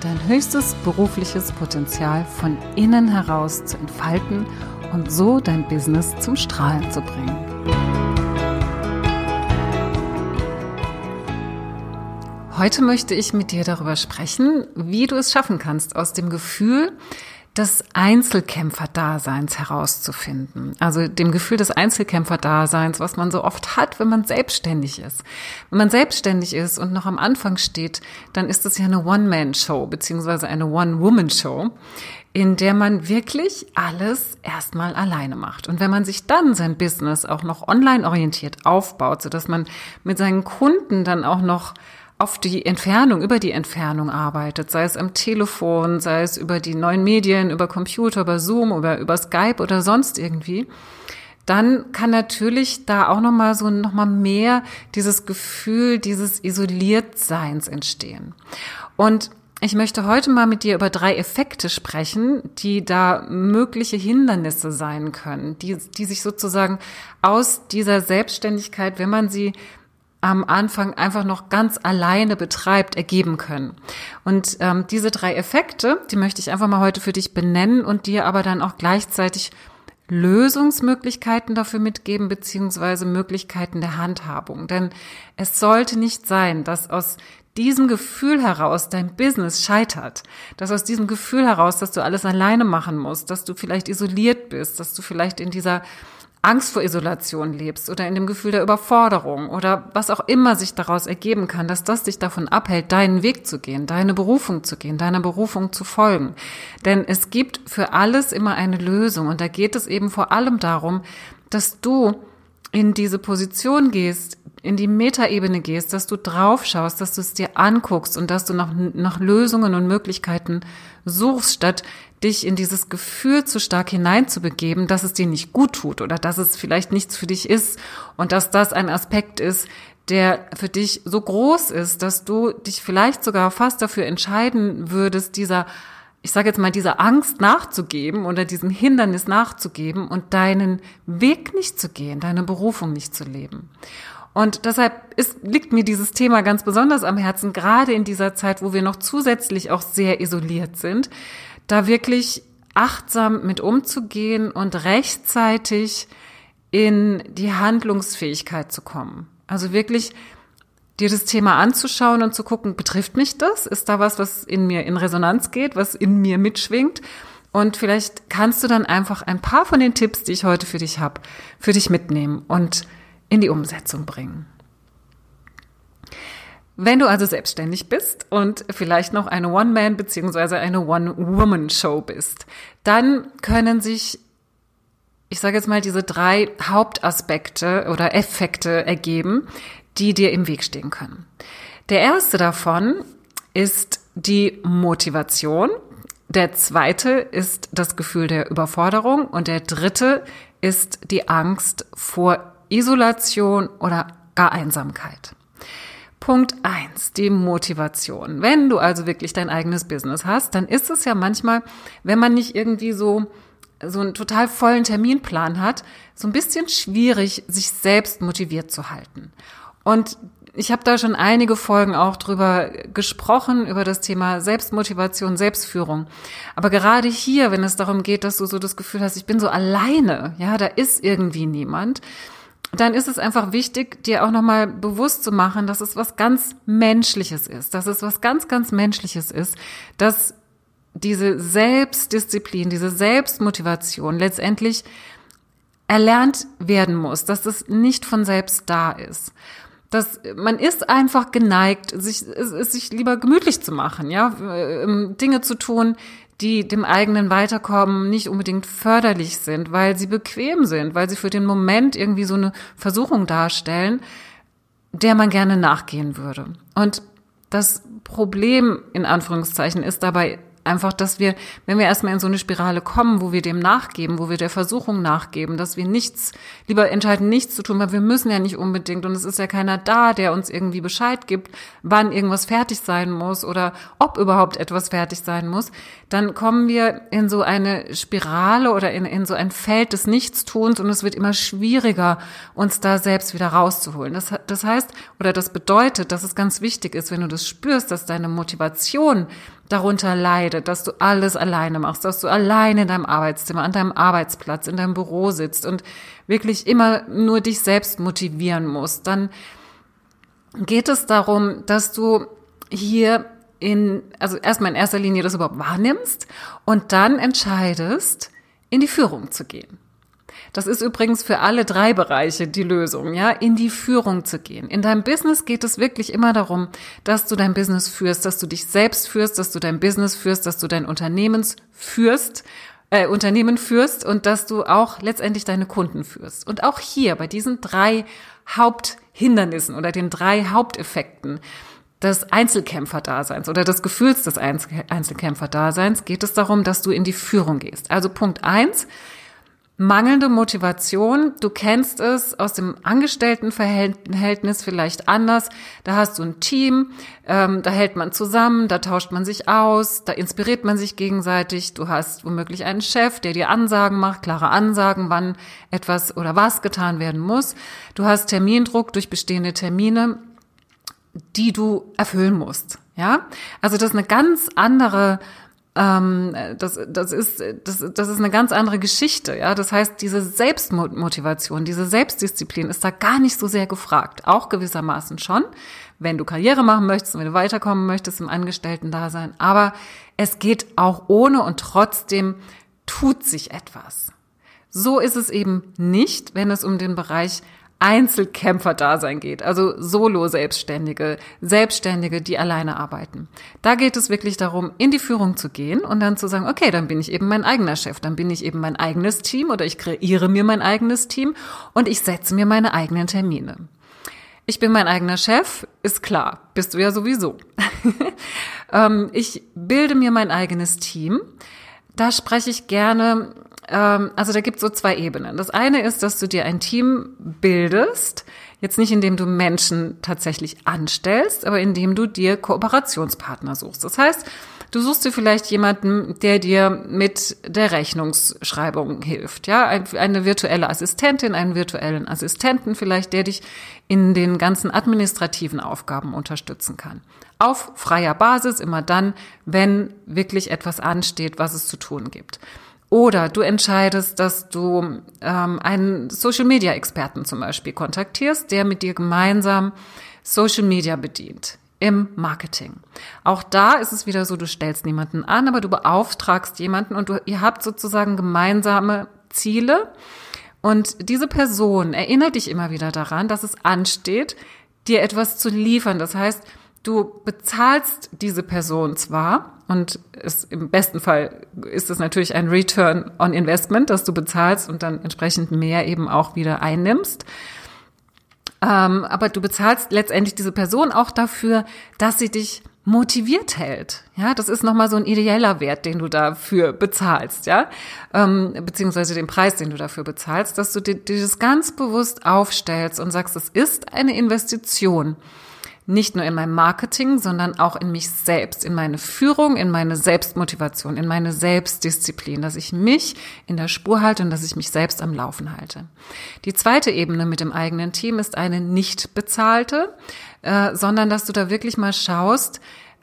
dein höchstes berufliches Potenzial von innen heraus zu entfalten und so dein Business zum Strahlen zu bringen. Heute möchte ich mit dir darüber sprechen, wie du es schaffen kannst, aus dem Gefühl, des Einzelkämpferdaseins herauszufinden. Also dem Gefühl des Einzelkämpferdaseins, was man so oft hat, wenn man selbstständig ist. Wenn man selbstständig ist und noch am Anfang steht, dann ist es ja eine One-Man-Show beziehungsweise eine One-Woman-Show, in der man wirklich alles erstmal alleine macht. Und wenn man sich dann sein Business auch noch online orientiert aufbaut, sodass man mit seinen Kunden dann auch noch auf die Entfernung, über die Entfernung arbeitet, sei es am Telefon, sei es über die neuen Medien, über Computer, über Zoom oder über Skype oder sonst irgendwie, dann kann natürlich da auch noch mal so noch mal mehr dieses Gefühl dieses Isoliertseins entstehen. Und ich möchte heute mal mit dir über drei Effekte sprechen, die da mögliche Hindernisse sein können, die, die sich sozusagen aus dieser Selbstständigkeit, wenn man sie am Anfang einfach noch ganz alleine betreibt, ergeben können. Und ähm, diese drei Effekte, die möchte ich einfach mal heute für dich benennen und dir aber dann auch gleichzeitig Lösungsmöglichkeiten dafür mitgeben, beziehungsweise Möglichkeiten der Handhabung. Denn es sollte nicht sein, dass aus diesem Gefühl heraus dein Business scheitert, dass aus diesem Gefühl heraus, dass du alles alleine machen musst, dass du vielleicht isoliert bist, dass du vielleicht in dieser Angst vor Isolation lebst oder in dem Gefühl der Überforderung oder was auch immer sich daraus ergeben kann, dass das dich davon abhält, deinen Weg zu gehen, deine Berufung zu gehen, deiner Berufung zu folgen. Denn es gibt für alles immer eine Lösung und da geht es eben vor allem darum, dass du in diese Position gehst, in die Metaebene gehst, dass du drauf schaust, dass du es dir anguckst und dass du nach, nach Lösungen und Möglichkeiten suchst, statt dich in dieses Gefühl zu stark hineinzubegeben, dass es dir nicht gut tut oder dass es vielleicht nichts für dich ist und dass das ein Aspekt ist, der für dich so groß ist, dass du dich vielleicht sogar fast dafür entscheiden würdest, dieser ich sage jetzt mal, dieser Angst nachzugeben oder diesem Hindernis nachzugeben und deinen Weg nicht zu gehen, deine Berufung nicht zu leben. Und deshalb ist, liegt mir dieses Thema ganz besonders am Herzen, gerade in dieser Zeit, wo wir noch zusätzlich auch sehr isoliert sind, da wirklich achtsam mit umzugehen und rechtzeitig in die Handlungsfähigkeit zu kommen. Also wirklich dir das Thema anzuschauen und zu gucken, betrifft mich das? Ist da was, was in mir in Resonanz geht, was in mir mitschwingt? Und vielleicht kannst du dann einfach ein paar von den Tipps, die ich heute für dich habe, für dich mitnehmen und in die Umsetzung bringen. Wenn du also selbstständig bist und vielleicht noch eine One-Man- bzw. eine One-Woman-Show bist, dann können sich, ich sage jetzt mal, diese drei Hauptaspekte oder Effekte ergeben, die dir im Weg stehen können. Der erste davon ist die Motivation. Der zweite ist das Gefühl der Überforderung und der dritte ist die Angst vor Isolation oder gar Einsamkeit. Punkt eins, die Motivation. Wenn du also wirklich dein eigenes Business hast, dann ist es ja manchmal, wenn man nicht irgendwie so so einen total vollen Terminplan hat, so ein bisschen schwierig, sich selbst motiviert zu halten. Und ich habe da schon einige Folgen auch drüber gesprochen, über das Thema Selbstmotivation, Selbstführung. Aber gerade hier, wenn es darum geht, dass du so das Gefühl hast, ich bin so alleine, ja, da ist irgendwie niemand, dann ist es einfach wichtig, dir auch nochmal bewusst zu machen, dass es was ganz Menschliches ist, dass es was ganz, ganz Menschliches ist, dass diese Selbstdisziplin, diese Selbstmotivation letztendlich erlernt werden muss, dass das nicht von selbst da ist. Dass man ist einfach geneigt, sich, sich lieber gemütlich zu machen, ja, ähm, Dinge zu tun, die dem eigenen Weiterkommen nicht unbedingt förderlich sind, weil sie bequem sind, weil sie für den Moment irgendwie so eine Versuchung darstellen, der man gerne nachgehen würde. Und das Problem in Anführungszeichen ist dabei einfach, dass wir, wenn wir erstmal in so eine Spirale kommen, wo wir dem nachgeben, wo wir der Versuchung nachgeben, dass wir nichts, lieber entscheiden, nichts zu tun, weil wir müssen ja nicht unbedingt und es ist ja keiner da, der uns irgendwie Bescheid gibt, wann irgendwas fertig sein muss oder ob überhaupt etwas fertig sein muss, dann kommen wir in so eine Spirale oder in, in so ein Feld des Nichtstuns und es wird immer schwieriger, uns da selbst wieder rauszuholen. Das, das heißt, oder das bedeutet, dass es ganz wichtig ist, wenn du das spürst, dass deine Motivation darunter leidet, dass du alles alleine machst, dass du alleine in deinem Arbeitszimmer, an deinem Arbeitsplatz, in deinem Büro sitzt und wirklich immer nur dich selbst motivieren musst, dann geht es darum, dass du hier in, also erstmal in erster Linie das überhaupt wahrnimmst und dann entscheidest, in die Führung zu gehen. Das ist übrigens für alle drei Bereiche die Lösung, ja, in die Führung zu gehen. In deinem Business geht es wirklich immer darum, dass du dein Business führst, dass du dich selbst führst, dass du dein Business führst, dass du dein Unternehmens führst, äh, Unternehmen führst und dass du auch letztendlich deine Kunden führst. Und auch hier bei diesen drei Haupthindernissen oder den drei Haupteffekten des Einzelkämpferdaseins oder des Gefühls des Einzelkämpferdaseins geht es darum, dass du in die Führung gehst. Also Punkt eins, mangelnde Motivation. Du kennst es aus dem Angestelltenverhältnis vielleicht anders. Da hast du ein Team, ähm, da hält man zusammen, da tauscht man sich aus, da inspiriert man sich gegenseitig. Du hast womöglich einen Chef, der dir Ansagen macht, klare Ansagen, wann etwas oder was getan werden muss. Du hast Termindruck durch bestehende Termine, die du erfüllen musst. Ja, also das ist eine ganz andere ähm, das, das, ist, das, das ist eine ganz andere Geschichte. Ja? Das heißt, diese Selbstmotivation, diese Selbstdisziplin ist da gar nicht so sehr gefragt. Auch gewissermaßen schon, wenn du Karriere machen möchtest, wenn du weiterkommen möchtest im Angestellten-Dasein. Aber es geht auch ohne und trotzdem tut sich etwas. So ist es eben nicht, wenn es um den Bereich Einzelkämpfer-Dasein geht, also Solo-Selbstständige, Selbstständige, die alleine arbeiten. Da geht es wirklich darum, in die Führung zu gehen und dann zu sagen, okay, dann bin ich eben mein eigener Chef, dann bin ich eben mein eigenes Team oder ich kreiere mir mein eigenes Team und ich setze mir meine eigenen Termine. Ich bin mein eigener Chef, ist klar, bist du ja sowieso. Ähm, ich bilde mir mein eigenes Team. Da spreche ich gerne also da gibt es so zwei Ebenen. Das eine ist, dass du dir ein Team bildest, jetzt nicht indem du Menschen tatsächlich anstellst, aber indem du dir Kooperationspartner suchst. Das heißt, du suchst dir vielleicht jemanden, der dir mit der Rechnungsschreibung hilft, ja, eine virtuelle Assistentin, einen virtuellen Assistenten vielleicht, der dich in den ganzen administrativen Aufgaben unterstützen kann. Auf freier Basis, immer dann, wenn wirklich etwas ansteht, was es zu tun gibt. Oder du entscheidest, dass du ähm, einen Social-Media-Experten zum Beispiel kontaktierst, der mit dir gemeinsam Social Media bedient im Marketing. Auch da ist es wieder so, du stellst niemanden an, aber du beauftragst jemanden und du, ihr habt sozusagen gemeinsame Ziele. Und diese Person erinnert dich immer wieder daran, dass es ansteht, dir etwas zu liefern. Das heißt, du bezahlst diese Person zwar, und es, im besten Fall ist es natürlich ein Return on Investment, dass du bezahlst und dann entsprechend mehr eben auch wieder einnimmst. Ähm, aber du bezahlst letztendlich diese Person auch dafür, dass sie dich motiviert hält. Ja, das ist nochmal so ein ideeller Wert, den du dafür bezahlst, ja, ähm, beziehungsweise den Preis, den du dafür bezahlst, dass du dir, dir das ganz bewusst aufstellst und sagst, es ist eine Investition nicht nur in meinem Marketing, sondern auch in mich selbst, in meine Führung, in meine Selbstmotivation, in meine Selbstdisziplin, dass ich mich in der Spur halte und dass ich mich selbst am Laufen halte. Die zweite Ebene mit dem eigenen Team ist eine nicht bezahlte, äh, sondern dass du da wirklich mal schaust,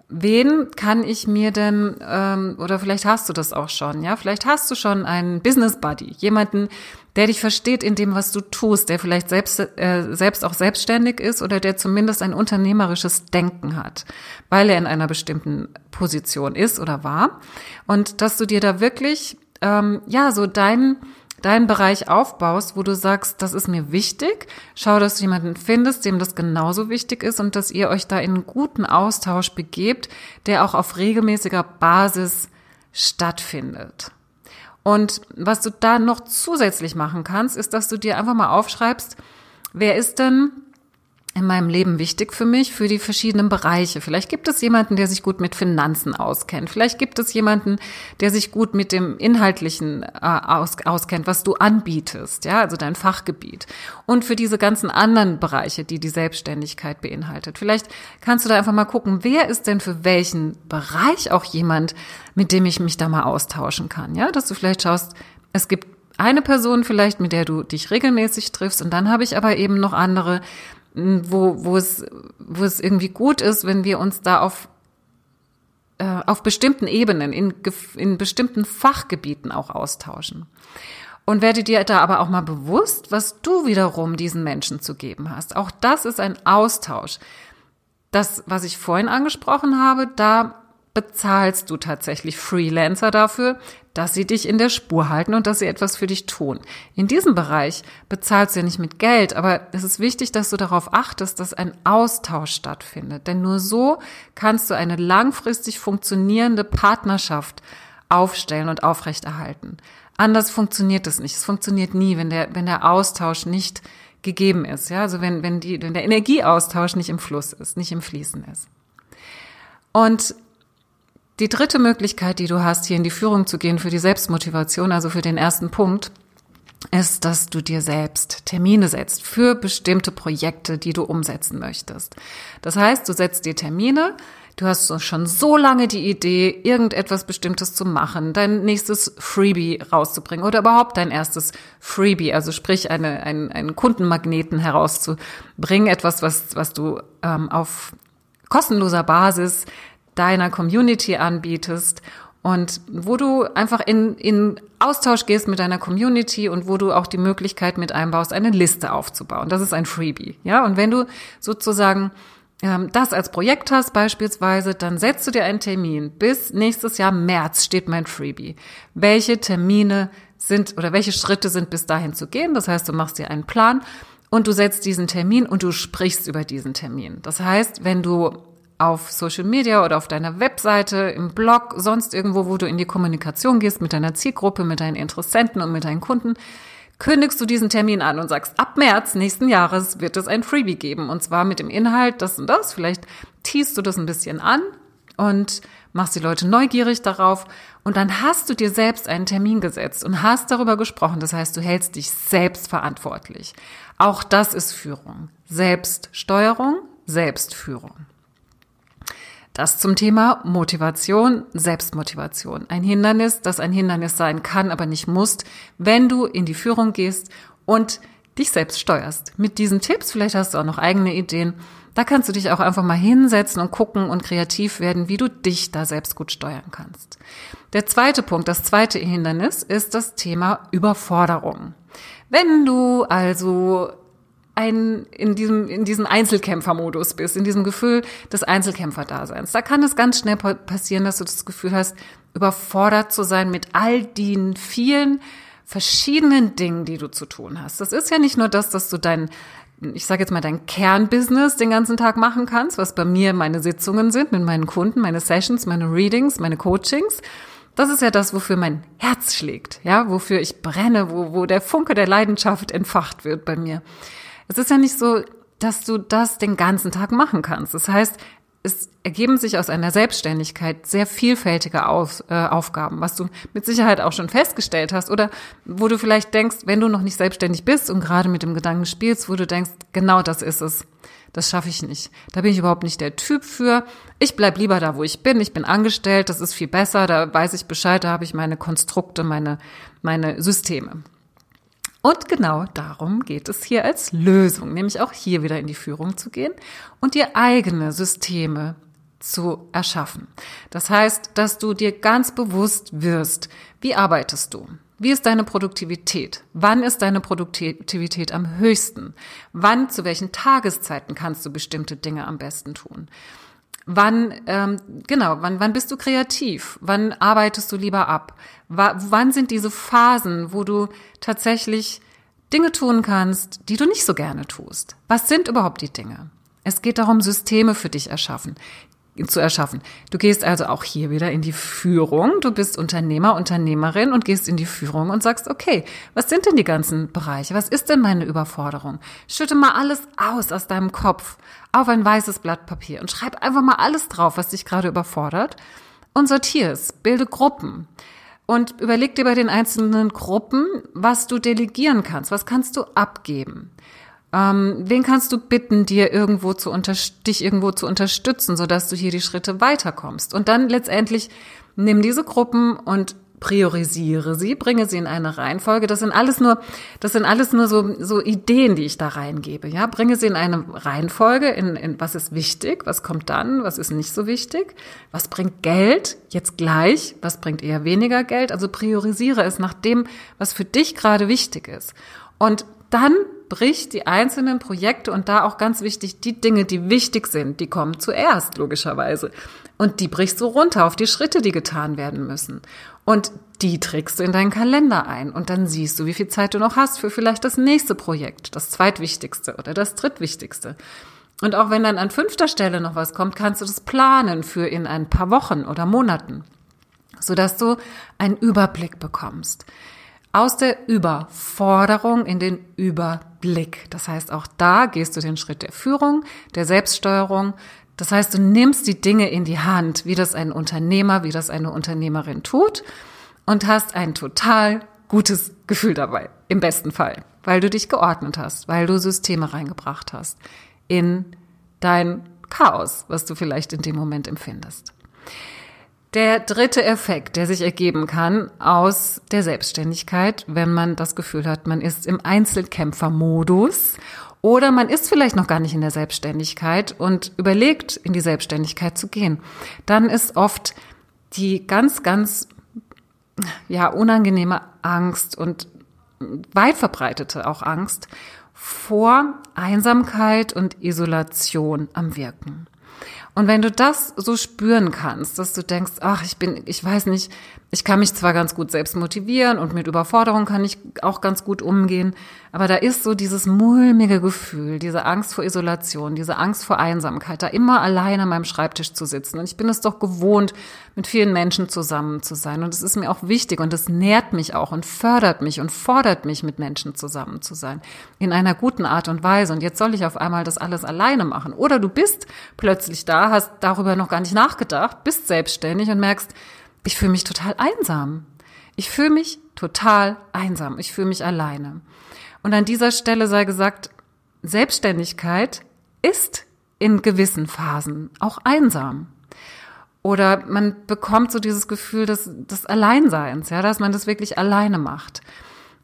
wen kann ich mir denn, ähm, oder vielleicht hast du das auch schon, ja, vielleicht hast du schon einen Business Buddy, jemanden, der dich versteht in dem, was du tust, der vielleicht selbst, äh, selbst auch selbstständig ist oder der zumindest ein unternehmerisches Denken hat, weil er in einer bestimmten Position ist oder war. Und dass du dir da wirklich, ähm, ja, so deinen deinen Bereich aufbaust, wo du sagst, das ist mir wichtig, schau, dass du jemanden findest, dem das genauso wichtig ist und dass ihr euch da in einen guten Austausch begebt, der auch auf regelmäßiger Basis stattfindet. Und was du da noch zusätzlich machen kannst, ist, dass du dir einfach mal aufschreibst, wer ist denn in meinem Leben wichtig für mich, für die verschiedenen Bereiche. Vielleicht gibt es jemanden, der sich gut mit Finanzen auskennt. Vielleicht gibt es jemanden, der sich gut mit dem Inhaltlichen äh, aus, auskennt, was du anbietest, ja, also dein Fachgebiet. Und für diese ganzen anderen Bereiche, die die Selbstständigkeit beinhaltet. Vielleicht kannst du da einfach mal gucken, wer ist denn für welchen Bereich auch jemand, mit dem ich mich da mal austauschen kann, ja, dass du vielleicht schaust, es gibt eine Person vielleicht, mit der du dich regelmäßig triffst und dann habe ich aber eben noch andere, wo, wo, es, wo es irgendwie gut ist, wenn wir uns da auf, äh, auf bestimmten Ebenen, in, in bestimmten Fachgebieten auch austauschen. Und werde dir da aber auch mal bewusst, was du wiederum diesen Menschen zu geben hast. Auch das ist ein Austausch. Das, was ich vorhin angesprochen habe, da bezahlst du tatsächlich Freelancer dafür, dass sie dich in der Spur halten und dass sie etwas für dich tun. In diesem Bereich bezahlst du ja nicht mit Geld, aber es ist wichtig, dass du darauf achtest, dass ein Austausch stattfindet. Denn nur so kannst du eine langfristig funktionierende Partnerschaft aufstellen und aufrechterhalten. Anders funktioniert es nicht. Es funktioniert nie, wenn der, wenn der Austausch nicht gegeben ist. Ja, also wenn, wenn die, wenn der Energieaustausch nicht im Fluss ist, nicht im Fließen ist. Und die dritte Möglichkeit, die du hast, hier in die Führung zu gehen für die Selbstmotivation, also für den ersten Punkt, ist, dass du dir selbst Termine setzt für bestimmte Projekte, die du umsetzen möchtest. Das heißt, du setzt dir Termine, du hast schon so lange die Idee, irgendetwas Bestimmtes zu machen, dein nächstes Freebie rauszubringen oder überhaupt dein erstes Freebie, also sprich eine, einen, einen Kundenmagneten herauszubringen, etwas, was, was du ähm, auf kostenloser Basis deiner Community anbietest und wo du einfach in, in Austausch gehst mit deiner Community und wo du auch die Möglichkeit mit einbaust, eine Liste aufzubauen. Das ist ein Freebie. Ja, und wenn du sozusagen ähm, das als Projekt hast beispielsweise, dann setzt du dir einen Termin. Bis nächstes Jahr März steht mein Freebie. Welche Termine sind oder welche Schritte sind bis dahin zu gehen? Das heißt, du machst dir einen Plan und du setzt diesen Termin und du sprichst über diesen Termin. Das heißt, wenn du auf Social Media oder auf deiner Webseite, im Blog, sonst irgendwo, wo du in die Kommunikation gehst mit deiner Zielgruppe, mit deinen Interessenten und mit deinen Kunden, kündigst du diesen Termin an und sagst, ab März nächsten Jahres wird es ein Freebie geben. Und zwar mit dem Inhalt das und das. Vielleicht teast du das ein bisschen an und machst die Leute neugierig darauf. Und dann hast du dir selbst einen Termin gesetzt und hast darüber gesprochen. Das heißt, du hältst dich selbst verantwortlich. Auch das ist Führung. Selbststeuerung, Selbstführung. Das zum Thema Motivation, Selbstmotivation. Ein Hindernis, das ein Hindernis sein kann, aber nicht muss, wenn du in die Führung gehst und dich selbst steuerst. Mit diesen Tipps, vielleicht hast du auch noch eigene Ideen, da kannst du dich auch einfach mal hinsetzen und gucken und kreativ werden, wie du dich da selbst gut steuern kannst. Der zweite Punkt, das zweite Hindernis ist das Thema Überforderung. Wenn du also ein, in diesem, in diesem Einzelkämpfermodus bist, in diesem Gefühl des Einzelkämpferdaseins. Da kann es ganz schnell passieren, dass du das Gefühl hast, überfordert zu sein mit all den vielen verschiedenen Dingen, die du zu tun hast. Das ist ja nicht nur das, dass du dein, ich sage jetzt mal, dein Kernbusiness den ganzen Tag machen kannst, was bei mir meine Sitzungen sind mit meinen Kunden, meine Sessions, meine Readings, meine Coachings. Das ist ja das, wofür mein Herz schlägt, ja, wofür ich brenne, wo, wo der Funke der Leidenschaft entfacht wird bei mir. Es ist ja nicht so, dass du das den ganzen Tag machen kannst. Das heißt, es ergeben sich aus einer Selbstständigkeit sehr vielfältige Auf, äh, Aufgaben, was du mit Sicherheit auch schon festgestellt hast oder wo du vielleicht denkst, wenn du noch nicht selbstständig bist und gerade mit dem Gedanken spielst, wo du denkst, genau das ist es. Das schaffe ich nicht. Da bin ich überhaupt nicht der Typ für. Ich bleib lieber da, wo ich bin. Ich bin angestellt. Das ist viel besser. Da weiß ich Bescheid. Da habe ich meine Konstrukte, meine, meine Systeme. Und genau darum geht es hier als Lösung, nämlich auch hier wieder in die Führung zu gehen und dir eigene Systeme zu erschaffen. Das heißt, dass du dir ganz bewusst wirst, wie arbeitest du? Wie ist deine Produktivität? Wann ist deine Produktivität am höchsten? Wann, zu welchen Tageszeiten kannst du bestimmte Dinge am besten tun? Wann, ähm, genau, wann, wann bist du kreativ? Wann arbeitest du lieber ab? W wann sind diese Phasen, wo du tatsächlich Dinge tun kannst, die du nicht so gerne tust? Was sind überhaupt die Dinge? Es geht darum, Systeme für dich erschaffen. Zu erschaffen. Du gehst also auch hier wieder in die Führung. Du bist Unternehmer, Unternehmerin und gehst in die Führung und sagst, okay, was sind denn die ganzen Bereiche? Was ist denn meine Überforderung? Schütte mal alles aus aus deinem Kopf auf ein weißes Blatt Papier und schreib einfach mal alles drauf, was dich gerade überfordert und sortier es. Bilde Gruppen. Und überleg dir bei den einzelnen Gruppen, was du delegieren kannst, was kannst du abgeben. Ähm, wen kannst du bitten, dir irgendwo zu unter dich irgendwo zu unterstützen, sodass du hier die Schritte weiterkommst? Und dann letztendlich nimm diese Gruppen und priorisiere sie, bringe sie in eine Reihenfolge. Das sind alles nur, das sind alles nur so, so Ideen, die ich da reingebe. Ja, bringe sie in eine Reihenfolge, in, in was ist wichtig, was kommt dann, was ist nicht so wichtig, was bringt Geld jetzt gleich, was bringt eher weniger Geld. Also priorisiere es nach dem, was für dich gerade wichtig ist. Und dann brich die einzelnen Projekte und da auch ganz wichtig, die Dinge, die wichtig sind, die kommen zuerst, logischerweise. Und die brichst du runter auf die Schritte, die getan werden müssen. Und die trägst du in deinen Kalender ein. Und dann siehst du, wie viel Zeit du noch hast für vielleicht das nächste Projekt, das zweitwichtigste oder das drittwichtigste. Und auch wenn dann an fünfter Stelle noch was kommt, kannst du das planen für in ein paar Wochen oder Monaten, sodass du einen Überblick bekommst aus der Überforderung in den Überblick. Das heißt, auch da gehst du den Schritt der Führung, der Selbststeuerung. Das heißt, du nimmst die Dinge in die Hand, wie das ein Unternehmer, wie das eine Unternehmerin tut und hast ein total gutes Gefühl dabei, im besten Fall, weil du dich geordnet hast, weil du Systeme reingebracht hast in dein Chaos, was du vielleicht in dem Moment empfindest. Der dritte Effekt, der sich ergeben kann aus der Selbstständigkeit, wenn man das Gefühl hat, man ist im Einzelkämpfermodus oder man ist vielleicht noch gar nicht in der Selbstständigkeit und überlegt, in die Selbstständigkeit zu gehen, dann ist oft die ganz, ganz ja, unangenehme Angst und weit verbreitete auch Angst vor Einsamkeit und Isolation am Wirken. Und wenn du das so spüren kannst, dass du denkst, ach, ich bin, ich weiß nicht, ich kann mich zwar ganz gut selbst motivieren und mit Überforderung kann ich auch ganz gut umgehen, aber da ist so dieses mulmige Gefühl, diese Angst vor Isolation, diese Angst vor Einsamkeit, da immer allein an meinem Schreibtisch zu sitzen. Und ich bin es doch gewohnt, mit vielen Menschen zusammen zu sein. Und es ist mir auch wichtig und es nährt mich auch und fördert mich und fordert mich, mit Menschen zusammen zu sein. In einer guten Art und Weise. Und jetzt soll ich auf einmal das alles alleine machen. Oder du bist plötzlich da, hast darüber noch gar nicht nachgedacht, bist selbstständig und merkst, ich fühle mich total einsam. Ich fühle mich total einsam. Ich fühle mich alleine. Und an dieser Stelle sei gesagt, Selbstständigkeit ist in gewissen Phasen auch einsam. Oder man bekommt so dieses Gefühl des, des Alleinseins, ja, dass man das wirklich alleine macht.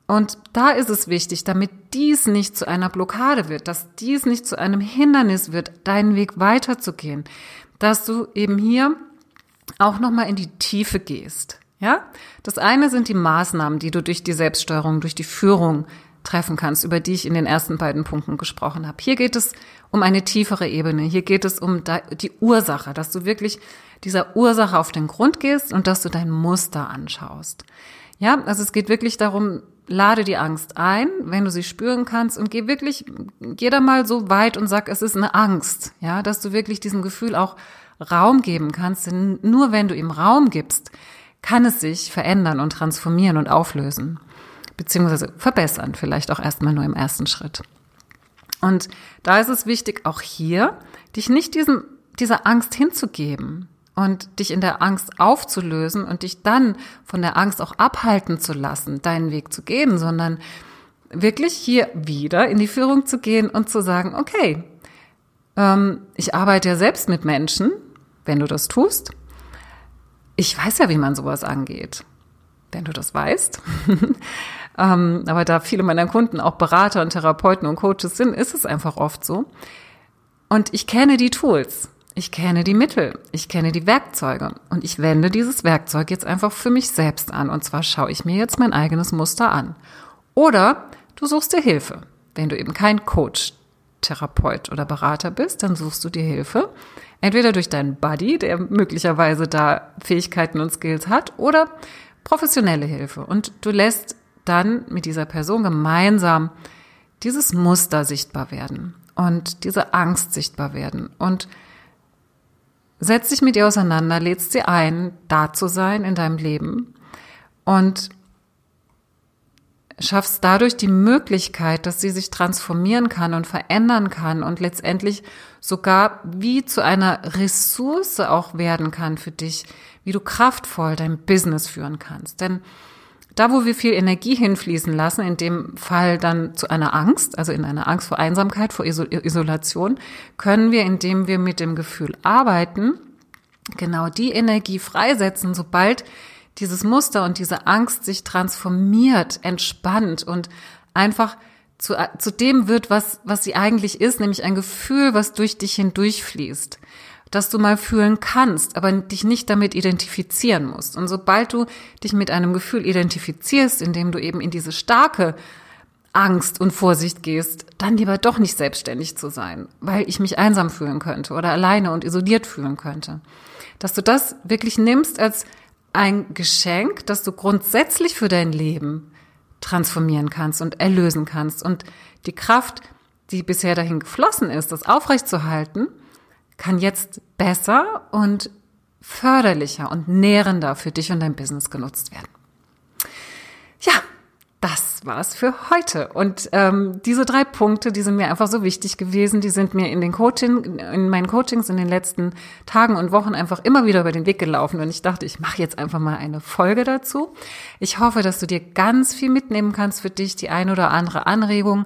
Und da ist es wichtig, damit dies nicht zu einer Blockade wird, dass dies nicht zu einem Hindernis wird, deinen Weg weiterzugehen, dass du eben hier auch nochmal in die Tiefe gehst. Ja? Das eine sind die Maßnahmen, die du durch die Selbststeuerung, durch die Führung treffen kannst, über die ich in den ersten beiden Punkten gesprochen habe. Hier geht es um eine tiefere Ebene. Hier geht es um die Ursache, dass du wirklich dieser Ursache auf den Grund gehst und dass du dein Muster anschaust. Ja, also es geht wirklich darum, lade die Angst ein, wenn du sie spüren kannst und geh wirklich, geh da mal so weit und sag, es ist eine Angst. Ja, dass du wirklich diesem Gefühl auch Raum geben kannst, denn nur wenn du ihm Raum gibst, kann es sich verändern und transformieren und auflösen beziehungsweise verbessern, vielleicht auch erstmal nur im ersten Schritt. Und da ist es wichtig, auch hier, dich nicht diesem, dieser Angst hinzugeben und dich in der Angst aufzulösen und dich dann von der Angst auch abhalten zu lassen, deinen Weg zu gehen, sondern wirklich hier wieder in die Führung zu gehen und zu sagen, okay, ähm, ich arbeite ja selbst mit Menschen, wenn du das tust. Ich weiß ja, wie man sowas angeht, wenn du das weißt. Ähm, aber da viele meiner Kunden auch Berater und Therapeuten und Coaches sind, ist es einfach oft so. Und ich kenne die Tools. Ich kenne die Mittel, ich kenne die Werkzeuge und ich wende dieses Werkzeug jetzt einfach für mich selbst an. Und zwar schaue ich mir jetzt mein eigenes Muster an. Oder du suchst dir Hilfe. Wenn du eben kein Coach, Therapeut oder Berater bist, dann suchst du dir Hilfe. Entweder durch deinen Buddy, der möglicherweise da Fähigkeiten und Skills hat, oder professionelle Hilfe. Und du lässt dann mit dieser Person gemeinsam dieses Muster sichtbar werden und diese Angst sichtbar werden und setz dich mit ihr auseinander, lädst sie ein, da zu sein in deinem Leben und schaffst dadurch die Möglichkeit, dass sie sich transformieren kann und verändern kann und letztendlich sogar wie zu einer Ressource auch werden kann für dich, wie du kraftvoll dein Business führen kannst. Denn da, wo wir viel Energie hinfließen lassen, in dem Fall dann zu einer Angst, also in einer Angst vor Einsamkeit, vor Isolation, können wir, indem wir mit dem Gefühl arbeiten, genau die Energie freisetzen, sobald dieses Muster und diese Angst sich transformiert, entspannt und einfach zu, zu dem wird, was, was sie eigentlich ist, nämlich ein Gefühl, was durch dich hindurchfließt dass du mal fühlen kannst, aber dich nicht damit identifizieren musst. Und sobald du dich mit einem Gefühl identifizierst, indem du eben in diese starke Angst und Vorsicht gehst, dann lieber doch nicht selbstständig zu sein, weil ich mich einsam fühlen könnte oder alleine und isoliert fühlen könnte. Dass du das wirklich nimmst als ein Geschenk, das du grundsätzlich für dein Leben transformieren kannst und erlösen kannst. Und die Kraft, die bisher dahin geflossen ist, das aufrechtzuerhalten, kann jetzt besser und förderlicher und nährender für dich und dein Business genutzt werden. Ja, das war's für heute. Und ähm, diese drei Punkte, die sind mir einfach so wichtig gewesen. Die sind mir in den Coaching, in meinen Coachings in den letzten Tagen und Wochen einfach immer wieder über den Weg gelaufen. Und ich dachte, ich mache jetzt einfach mal eine Folge dazu. Ich hoffe, dass du dir ganz viel mitnehmen kannst für dich, die ein oder andere Anregung,